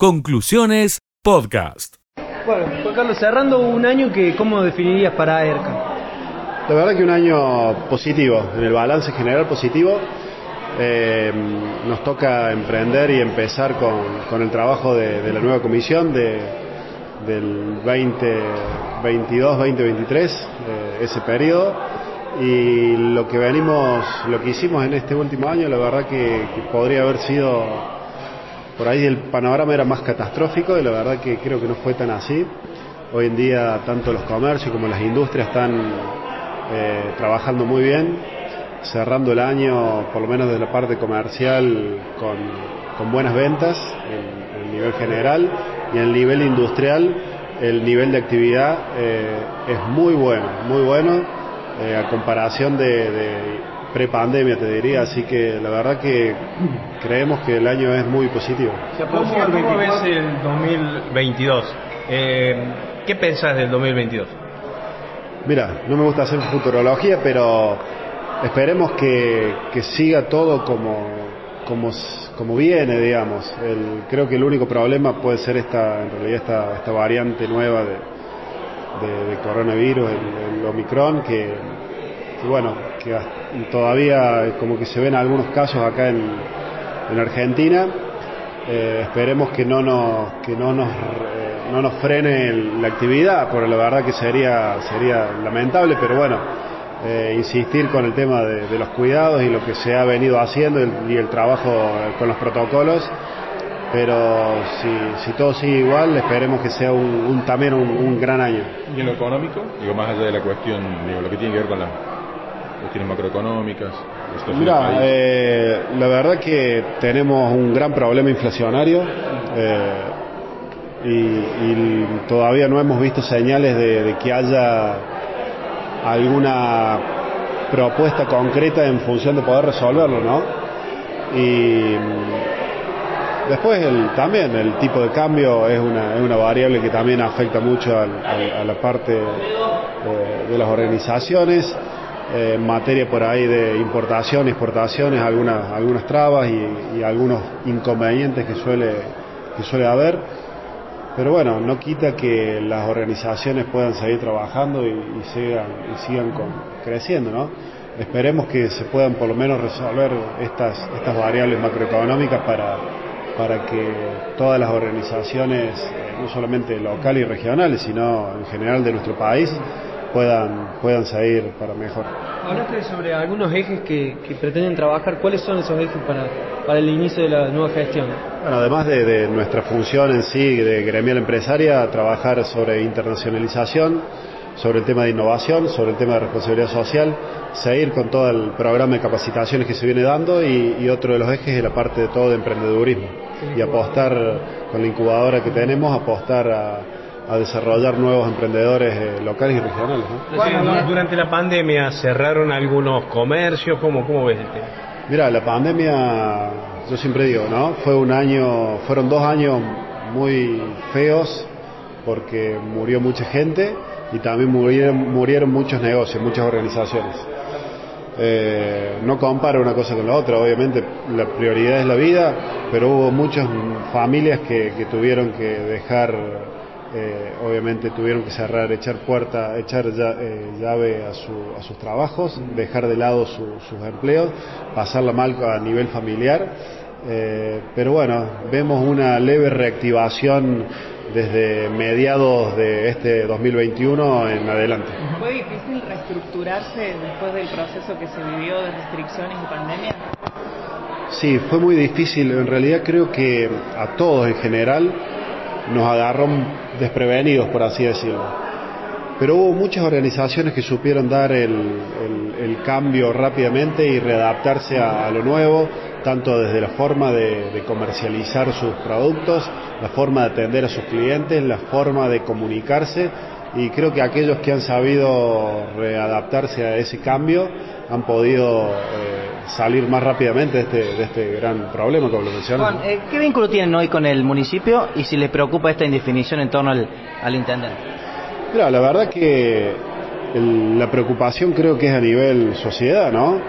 Conclusiones Podcast. Bueno, Juan Carlos, cerrando un año que, ¿cómo definirías para ERCA? La verdad que un año positivo, en el balance general positivo. Eh, nos toca emprender y empezar con, el trabajo de, la nueva comisión de, del 2022-2023, eh, ese periodo. Y lo que venimos, lo que hicimos en este último año, la verdad que podría haber sido por ahí el panorama era más catastrófico y la verdad que creo que no fue tan así. Hoy en día tanto los comercios como las industrias están eh, trabajando muy bien, cerrando el año, por lo menos desde la parte comercial, con, buenas ventas en, el nivel general y en el nivel industrial el nivel de actividad eh, es muy bueno, muy bueno eh, a comparación de prepandemia, te diría, así que la verdad que creemos que el año es muy positivo. ¿Cómo, ves el 2022? Eh, ¿Qué pensás del 2022? Mira, no me gusta hacer futurología, pero esperemos que, siga todo como, como, como viene, digamos. El, creo que el único problema puede ser esta, en realidad esta, esta variante nueva de, de, coronavirus, el, el Omicron, que y bueno, que todavía como que se ven algunos casos acá en, en Argentina. Eh, esperemos que no nos, que no nos, eh, no nos frene la actividad, porque la verdad que sería, sería lamentable, pero bueno, eh, insistir con el tema de, los cuidados y lo que se ha venido haciendo y el trabajo con los protocolos pero si, si todo sigue igual, esperemos que sea un, también un, gran año. ¿Y en lo económico? Digo, más allá de la cuestión, digo, lo que tiene que ver con la cuestiones macroeconómicas? Mira, eh, la verdad que tenemos un gran problema inflacionario eh, y, todavía no hemos visto señales de, que haya alguna propuesta concreta en función de poder resolverlo, ¿no? Y después el, también el tipo de cambio es una, es una variable que también afecta mucho a la parte de, de las organizaciones eh, materia por ahí de importación, exportaciones, algunas, algunas trabas y, algunos inconvenientes que suele, que suele haber. Pero bueno, no quita que las organizaciones puedan seguir trabajando y, sigan, y sigan creciendo, ¿no? Esperemos que se puedan por lo menos resolver estas, estas variables macroeconómicas para, para que todas las organizaciones, eh, no solamente locales y regionales, sino en general de nuestro país, puedan, puedan salir para mejor. Hablaste sobre algunos ejes que, pretenden trabajar. ¿Cuáles son esos ejes para, para el inicio de la nueva gestión? Bueno, además de, nuestra función en sí de gremial empresaria, trabajar sobre internacionalización, sobre el tema de innovación, sobre el tema de responsabilidad social, seguir con todo el programa de capacitaciones que se viene dando y, otro de los ejes es la parte de todo de emprendedurismo y apostar con la incubadora que tenemos, apostar a a desarrollar nuevos emprendedores eh, locales y regionales. durante la pandemia cerraron algunos comercios, ¿cómo, cómo ves el tema? Mira, la pandemia, yo siempre digo, ¿no? Fue un año, fueron dos años muy feos porque murió mucha gente y también murieron, murieron muchos negocios, muchas organizaciones. Eh, no comparo una cosa con la otra, obviamente la prioridad es la vida, pero hubo muchas familias que, que tuvieron que dejar eh, obviamente tuvieron que cerrar, echar puerta, echar eh, llave a, sus trabajos, dejar de lado sus empleos, pasarla mal a nivel familiar. Eh, pero bueno, vemos una leve reactivación desde mediados de este 2021 en adelante. ¿Fue difícil reestructurarse después del proceso que se vivió de restricciones y pandemia? Sí, fue muy difícil. En realidad creo que a todos en general nos agarró desprevenidos, por así decirlo. Pero hubo muchas organizaciones que supieron dar el, cambio rápidamente y readaptarse a, lo nuevo, tanto desde la forma de, comercializar sus productos, la forma de atender a sus clientes, la forma de comunicarse y creo que aquellos que han sabido readaptarse a ese cambio han podido eh, salir más rápidamente de este, de este gran problema, como lo mencionas. Eh, ¿qué vínculo tienen hoy con el municipio y si les preocupa esta indefinición en torno al, al intendente? Mira, la verdad que la preocupación creo que es a nivel sociedad, ¿no?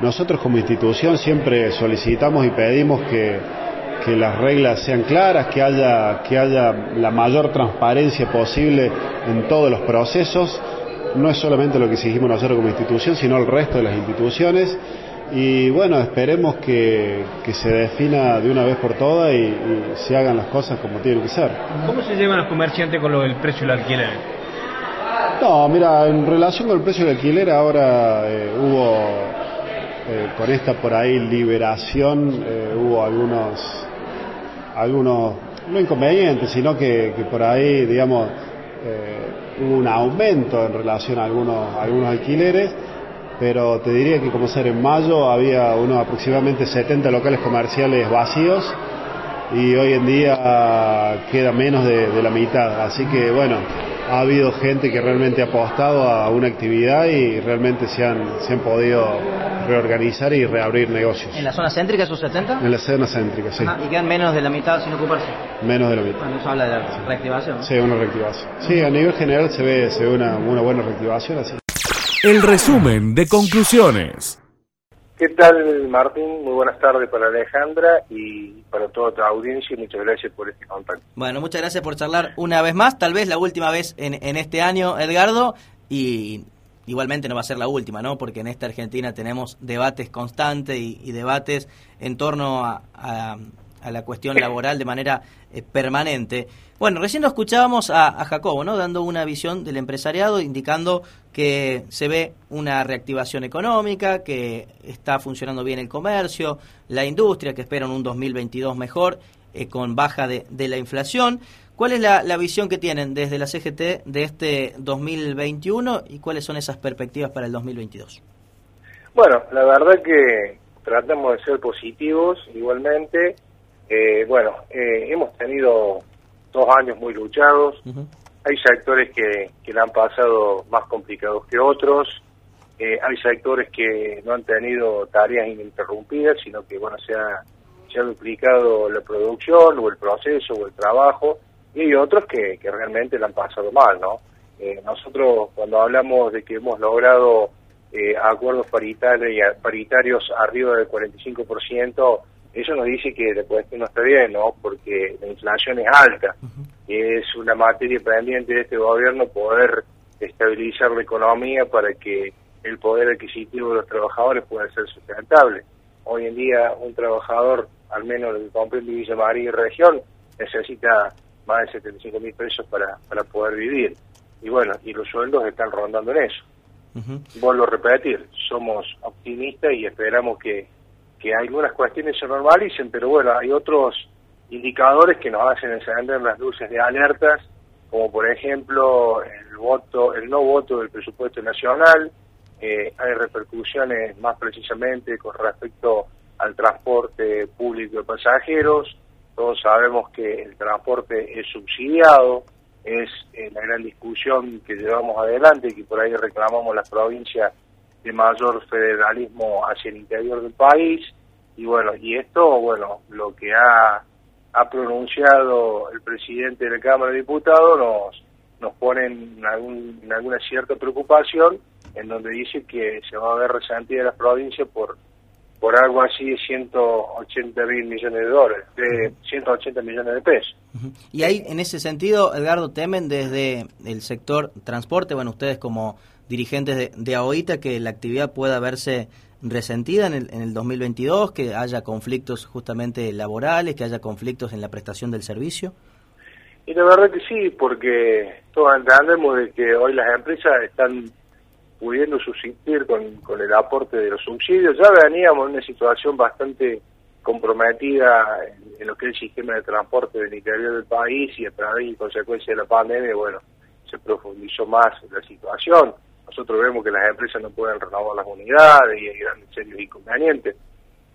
Nosotros como institución siempre solicitamos y pedimos que, que las reglas sean claras, que haya, que haya la mayor transparencia posible en todos los procesos. No es solamente lo que exigimos nosotros como institución, sino el resto de las instituciones. Y bueno, esperemos que, que se defina de una vez por todas y, y se hagan las cosas como tienen que ser. ¿Cómo se llevan los comerciantes con lo del precio del alquiler? No, mira, en relación con el precio del alquiler ahora eh, hubo, eh, con esta por ahí liberación, eh, hubo algunos, algunos, no inconvenientes, sino que, que por ahí, digamos, eh, hubo un aumento en relación a algunos, a algunos alquileres, pero te diría que como ser en mayo había unos aproximadamente 70 locales comerciales vacíos y hoy en día queda menos de, de la mitad, así que bueno, ha habido gente que realmente ha apostado a una actividad y realmente se han, se han podido reorganizar y reabrir negocios. ¿En la zona céntrica esos 70? En la escena céntrica, sí. Ajá, y quedan menos de la mitad sin ocuparse. Menos de la mitad. Bueno, eso habla de la reactivación. ¿no? Sí, una reactivación. Sí, a nivel general se ve, se ve una, una buena reactivación así. El resumen de conclusiones. ¿Qué tal, Martín? Muy buenas tardes para Alejandra y para toda tu audiencia y muchas gracias por este contacto. Bueno, muchas gracias por charlar una vez más, tal vez la última vez en, en este año, Edgardo, y igualmente no va a ser la última, ¿no? Porque en esta Argentina tenemos debates constantes y, y debates en torno a, a- a la cuestión laboral de manera eh, permanente. Bueno, recién lo escuchábamos a, Jacobo, ¿no? Dando una visión del empresariado, indicando que se ve una reactivación económica, que está funcionando bien el comercio, la industria, que esperan un 2022 mejor, eh, con baja de, de la inflación. ¿Cuál es la, la visión que tienen desde la CGT de este 2021 y cuáles son esas perspectivas para el 2022? Bueno, la verdad que tratamos de ser positivos igualmente. Eh, bueno, eh, hemos tenido dos años muy luchados. Hay sectores que, que la han pasado más complicados que otros. Eh, hay sectores que no han tenido tareas ininterrumpidas, sino que bueno se ha, se ha duplicado la producción o el proceso o el trabajo. Y hay otros que, que realmente la han pasado mal, ¿no? Eh, nosotros cuando hablamos de que hemos logrado eh, acuerdos paritarios, paritarios arriba del 45%, eso nos dice que la cuestión no está bien, ¿no? Porque la inflación es alta. Es una materia pendiente de este gobierno poder estabilizar la economía para que el poder adquisitivo de los trabajadores pueda ser sustentable. Hoy en día un trabajador, al menos el que comprende Villa María y región, necesita más de 75 mil pesos para, para poder vivir. Y bueno, y los sueldos están rondando en eso. Ujú. Vuelvo a repetir, somos optimistas y esperamos que, que algunas cuestiones se normalicen, pero bueno, hay otros indicadores que nos hacen encender las luces de alertas, como por ejemplo el voto, el no voto del presupuesto nacional, eh, hay repercusiones más precisamente con respecto al transporte público de pasajeros, todos sabemos que el transporte es subsidiado, es eh, la gran discusión que llevamos adelante y que por ahí reclamamos las provincias de mayor federalismo hacia el interior del país. Y bueno y esto bueno lo que ha ha pronunciado el presidente de la Cámara de Diputados nos nos pone en, algún- en alguna cierta preocupación en donde dice que se va a ver resentida las provincias por por algo así de 180 mil millones de dólares, de 180 millones de pesos. Y ahí, en ese sentido, Edgardo, temen desde el sector transporte, bueno, ustedes como dirigentes de, de AOITA, que la actividad pueda verse resentida en el, en el 2022, que haya conflictos justamente laborales, que haya conflictos en la prestación del servicio. Y la verdad que sí, porque todos entendemos de que hoy las empresas están pudiendo subsistir con, con el aporte de los subsidios. Ya veníamos en una situación bastante comprometida en, lo que es el sistema de transporte del interior del país y a través y consecuencia de la pandemia, bueno, se profundizó más la situación. Nosotros vemos que las empresas no pueden renovar las unidades y hay grandes serios inconvenientes.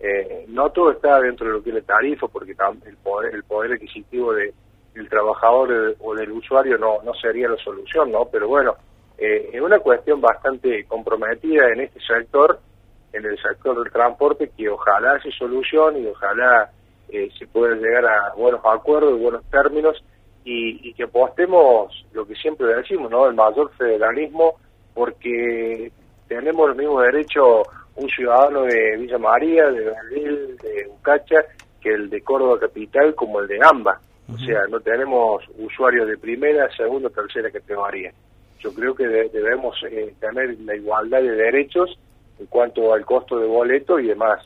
Eh, no todo está dentro de lo que es la tarifa, porque el poder, el poder adquisitivo de, del trabajador o del usuario no, no sería la solución, ¿no? Pero bueno, eh, es una cuestión bastante comprometida en este sector, en el sector del transporte, que ojalá se solucione y ojalá eh, se pueda llegar a buenos acuerdos y buenos términos y, y que apostemos lo que siempre decimos, ¿no? El mayor federalismo, porque tenemos los mismos derechos un ciudadano de Villa María, de Brasil, de Ucacha, que el de Córdoba Capital como el de AMBA. O sea, no tenemos usuarios de primera, segunda, tercera categoría. Yo creo que debemos eh, tener la igualdad de derechos en cuanto al costo de boleto y demás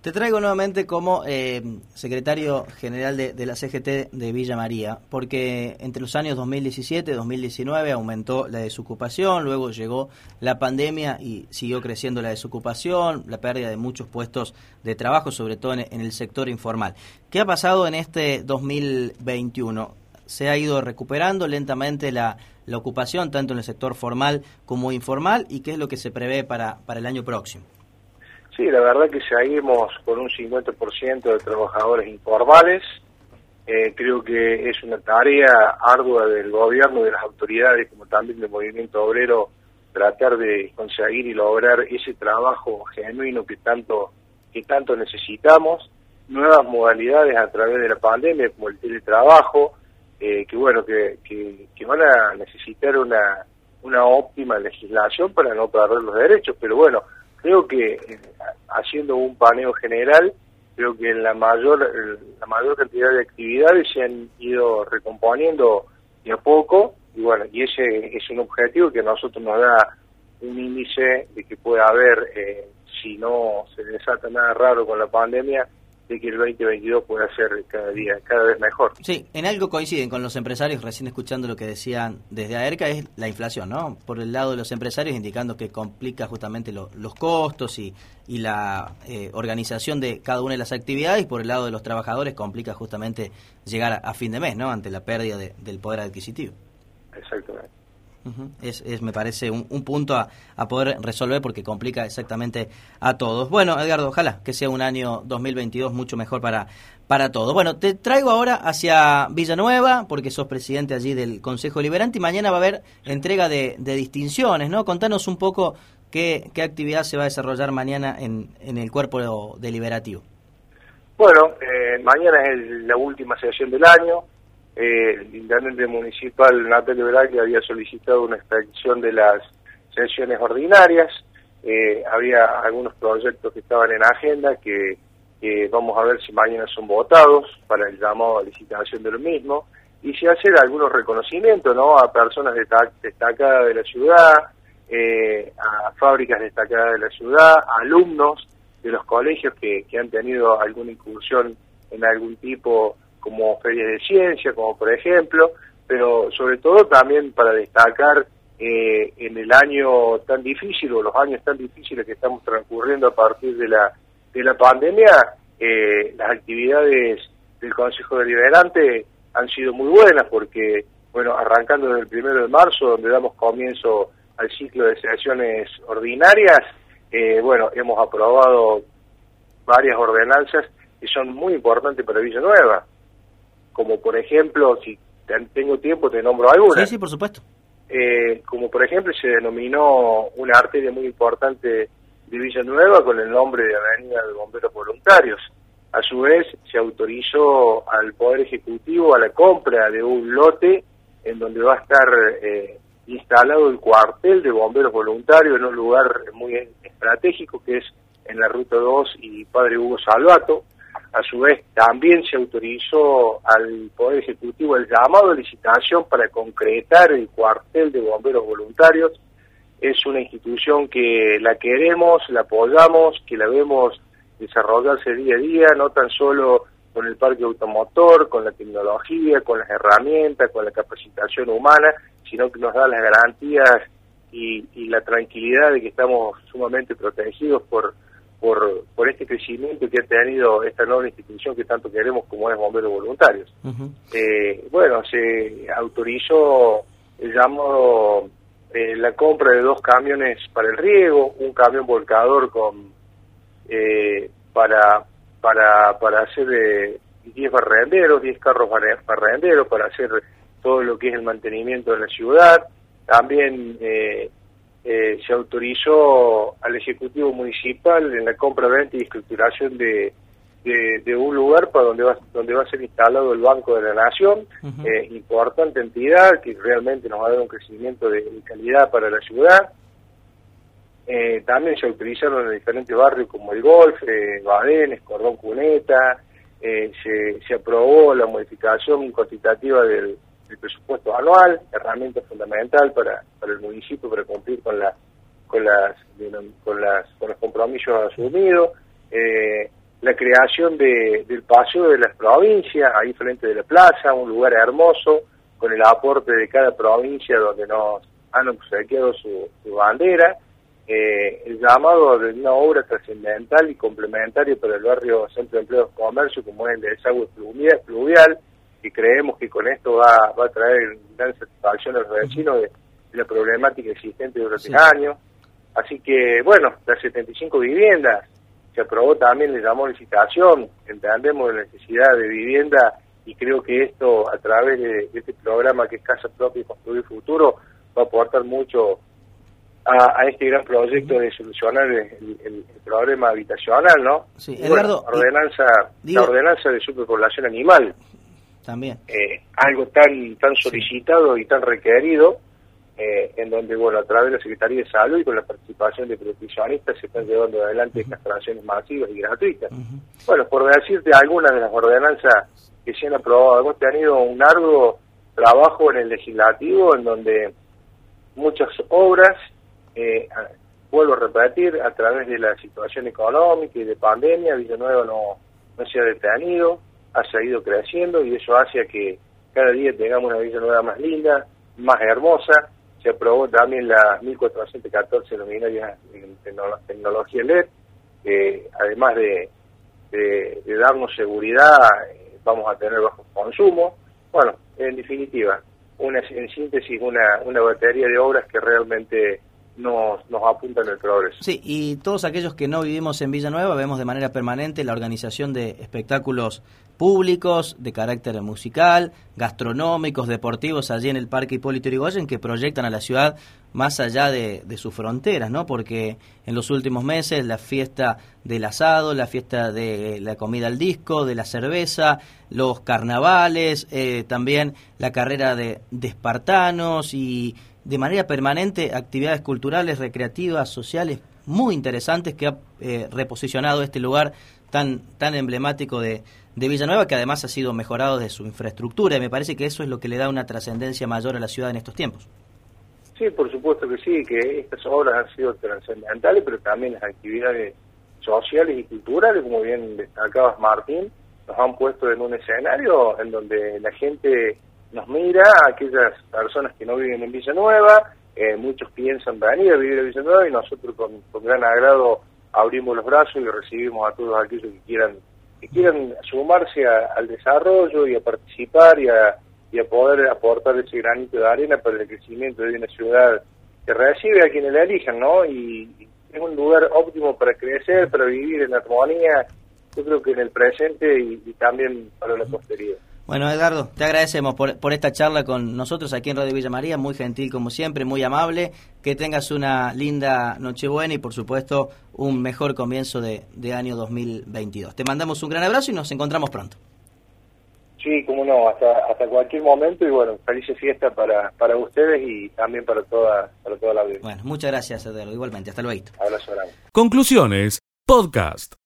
te traigo nuevamente como eh, secretario general de, la CGT de Villa María, porque entre los años 2017 y 2019 aumentó la desocupación, luego llegó la pandemia y siguió creciendo la desocupación, la pérdida de muchos puestos de trabajo, sobre todo en, el sector informal. ¿Qué ha pasado en este 2021? ¿Se ha ido recuperando lentamente la, la ocupación, tanto en el sector formal como informal, y qué es lo que se prevé para, para el año próximo? Sí, la verdad que seguimos con un 50% de trabajadores informales. Eh, creo que es una tarea ardua del gobierno, de las autoridades, como también del movimiento obrero, tratar de conseguir y lograr ese trabajo genuino que tanto que tanto necesitamos. Nuevas modalidades a través de la pandemia, como el teletrabajo, eh, que bueno, que, que, van a necesitar una, una óptima legislación para no perder los derechos, pero bueno, creo que eh, haciendo un paneo general, creo que la mayor, la mayor cantidad de actividades se han ido recomponiendo de a poco, y bueno, y ese es un objetivo que a nosotros nos da un índice de que puede haber, eh, si no se desata nada raro con la pandemia, de que el 2022 pueda ser cada día, cada vez mejor. Sí, en algo coinciden con los empresarios, recién escuchando lo que decían desde AERCA, es la inflación, ¿no? Por el lado de los empresarios, indicando que complica justamente los costos y, y la eh, organización de cada una de las actividades, y por el lado de los trabajadores complica justamente llegar a, fin de mes, ¿no? Ante la pérdida del poder adquisitivo. Exactamente es, me parece, un, punto a, a, poder resolver porque complica exactamente a todos. Bueno, Edgardo, ojalá que sea un año 2022 mucho mejor para, para todos. Bueno, te traigo ahora hacia Villanueva, porque sos presidente allí del Consejo Liberante y mañana va a haber entrega de, de distinciones, ¿no? Contanos un poco qué, qué actividad se va a desarrollar mañana en, en el cuerpo deliberativo. Bueno, eh, mañana es la última sesión del año eh, el intendente municipal Natalio que había solicitado una extensión de las sesiones ordinarias, eh, había algunos proyectos que estaban en agenda que, vamos a ver si mañana son votados para el llamado a licitación de lo mismo, y si hacer algunos reconocimientos ¿no? a personas destacadas de la ciudad, eh, a fábricas destacadas de la ciudad, a alumnos de los colegios que, que han tenido alguna incursión en algún tipo como ferias de ciencia, como por ejemplo, pero sobre todo también para destacar eh, en el año tan difícil o los años tan difíciles que estamos transcurriendo a partir de la, de la pandemia, eh, las actividades del Consejo Deliberante han sido muy buenas porque, bueno, arrancando desde el primero de marzo, donde damos comienzo al ciclo de sesiones ordinarias, eh, bueno, hemos aprobado varias ordenanzas que son muy importantes para Villanueva como por ejemplo, si tengo tiempo te nombro alguna. Sí, sí, por supuesto. Eh, como por ejemplo se denominó una arteria muy importante de Villanueva con el nombre de Avenida de Bomberos Voluntarios. A su vez se autorizó al Poder Ejecutivo a la compra de un lote en donde va a estar eh, instalado el cuartel de bomberos voluntarios en un lugar muy estratégico que es en la Ruta 2 y Padre Hugo Salvato. A su vez, también se autorizó al Poder Ejecutivo el llamado de licitación para concretar el cuartel de bomberos voluntarios. Es una institución que la queremos, la apoyamos, que la vemos desarrollarse día a día, no tan solo con el parque automotor, con la tecnología, con las herramientas, con la capacitación humana, sino que nos da las garantías y, y la tranquilidad de que estamos sumamente protegidos por por, por este crecimiento que ha tenido esta nueva institución que tanto queremos como es Bomberos Voluntarios. eh, bueno, se autorizó el llamado eh, la compra de dos camiones para el riego, un camión volcador con eh, para para para hacer eh, 10 barrenderos, 10 carros barrenderos para hacer todo lo que es el mantenimiento de la ciudad. También eh, eh, se autorizó al Ejecutivo Municipal en la compra, venta y estructuración de, de, un lugar para donde va, donde va a ser instalado el Banco de la Nación, eh, importante entidad que realmente nos va a dar un crecimiento de, calidad para la ciudad. Eh, también se autorizaron en diferentes barrios como el Golf, Badenes, Cordón Cuneta, eh, se, se aprobó la modificación cuantitativa del, del presupuesto anual, herramienta fundamental para, para el municipio para cumplir con la con las con las con los compromisos asumidos eh, la creación de, del paseo de las provincias ahí frente de la plaza un lugar hermoso con el aporte de cada provincia donde nos han obsequiado su, su bandera eh, el llamado de una obra trascendental y complementaria para el barrio Centro de Empleo y Comercio como es el desagüe pluvial y creemos que con esto va, va a traer gran satisfacción a los vecinos de, de la problemática existente durante Sí. años. Así que, bueno, las 75 viviendas, se aprobó también, le llamó licitación, entendemos la necesidad de vivienda y creo que esto, a través de, de este programa que es Casa Propia y Construir Futuro, va a aportar mucho a, a este gran proyecto de solucionar el, el- el problema habitacional, ¿no? Sí, bueno, y- ordenanza, digo- la ordenanza de superpoblación animal, También. eh, algo tan tan solicitado y tan requerido, eh, en donde, bueno, a través de la Secretaría de Salud y con la participación de proteccionistas se están llevando adelante castraciones masivas y gratuitas. Bueno, por decirte algunas de las ordenanzas que se han aprobado, hemos tenido un largo trabajo en el legislativo en donde muchas obras, eh, vuelvo a repetir, a través de la situación económica y de pandemia, Villanueva no, no se ha detenido, ha seguido creciendo y eso hace que cada día tengamos una Villanueva más linda, más hermosa. Se aprobó también la 1414 luminarias en tecno- tecnología LED, que además de, de- de darnos seguridad, eh, vamos a tener bajo consumo. Bueno, en definitiva, una, en síntesis, una, una batería de obras que realmente nos, apuntan al progreso. Sí, y todos aquellos que no vivimos en Villanueva vemos de manera permanente la organización de espectáculos públicos de carácter musical, gastronómicos, deportivos allí en el Parque Hipólito Yrigoyen que proyectan a la ciudad más allá de, sus fronteras, ¿no? Porque en los últimos meses la fiesta del asado, la fiesta de la comida al disco, de la cerveza, los carnavales, eh, también la carrera de espartanos y de manera permanente actividades culturales, recreativas, sociales muy interesantes que ha eh, reposicionado este lugar tan, tan emblemático de, de Villanueva, que además ha sido mejorado de su infraestructura. Y me parece que eso es lo que le da una trascendencia mayor a la ciudad en estos tiempos. Sí, por supuesto que sí, que estas obras han sido trascendentales, pero también las actividades sociales y culturales, como bien destacabas Martín, nos han puesto en un escenario en donde la gente nos mira, aquellas personas que no viven en Villanueva, eh, muchos piensan venir a vivir en Villanueva y nosotros con, con gran agrado abrimos los brazos y recibimos a todos aquellos que quieran que quieran sumarse a- al desarrollo y a participar y a, y a poder aportar ese granito de arena para el crecimiento de una ciudad que recibe a quienes la elijan, ¿no? Y, y es un lugar óptimo para crecer, para vivir en armonía, yo creo que en el presente y, y también para la posteridad. Bueno, Edgardo, te agradecemos por, por esta charla con nosotros aquí en Radio Villa María, muy gentil como siempre, muy amable, que tengas una linda Nochebuena y por supuesto un mejor comienzo de, de año 2022. Te mandamos un gran abrazo y nos encontramos pronto. Sí, cómo no, hasta, hasta cualquier momento y bueno, felices fiesta para, para ustedes y también para toda, para toda la audiencia. Bueno, muchas gracias, Edgardo, igualmente, hasta luego. Abrazo grande. Conclusiones, podcast.